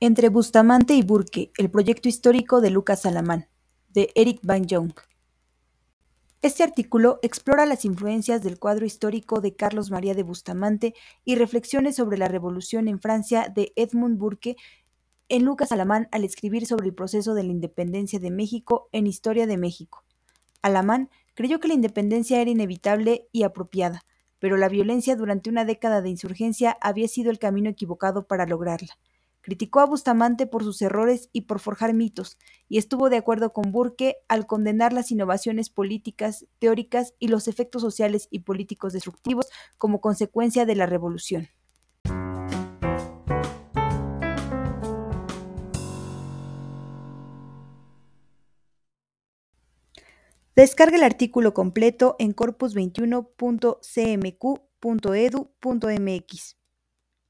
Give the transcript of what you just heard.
Entre Bustamante y Burke: el proyecto histórico de Lucas Alamán, de Eric Van Jong. Este artículo explora las influencias del cuadro histórico de Carlos María de Bustamante y reflexiones sobre la Revolución en Francia de Edmund Burke en Lucas Alamán al escribir sobre el proceso de la independencia de México en Historia de México. Alamán creyó que la independencia era inevitable y apropiada, pero la violencia durante una década de insurgencia había sido el camino equivocado para lograrla. Criticó a Bustamante por sus errores y por forjar mitos, y estuvo de acuerdo con Burke al condenar las innovaciones políticas, teóricas y los efectos sociales y políticos destructivos como consecuencia de la revolución. Descarga el artículo completo en corpus21.cmq.edu.mx.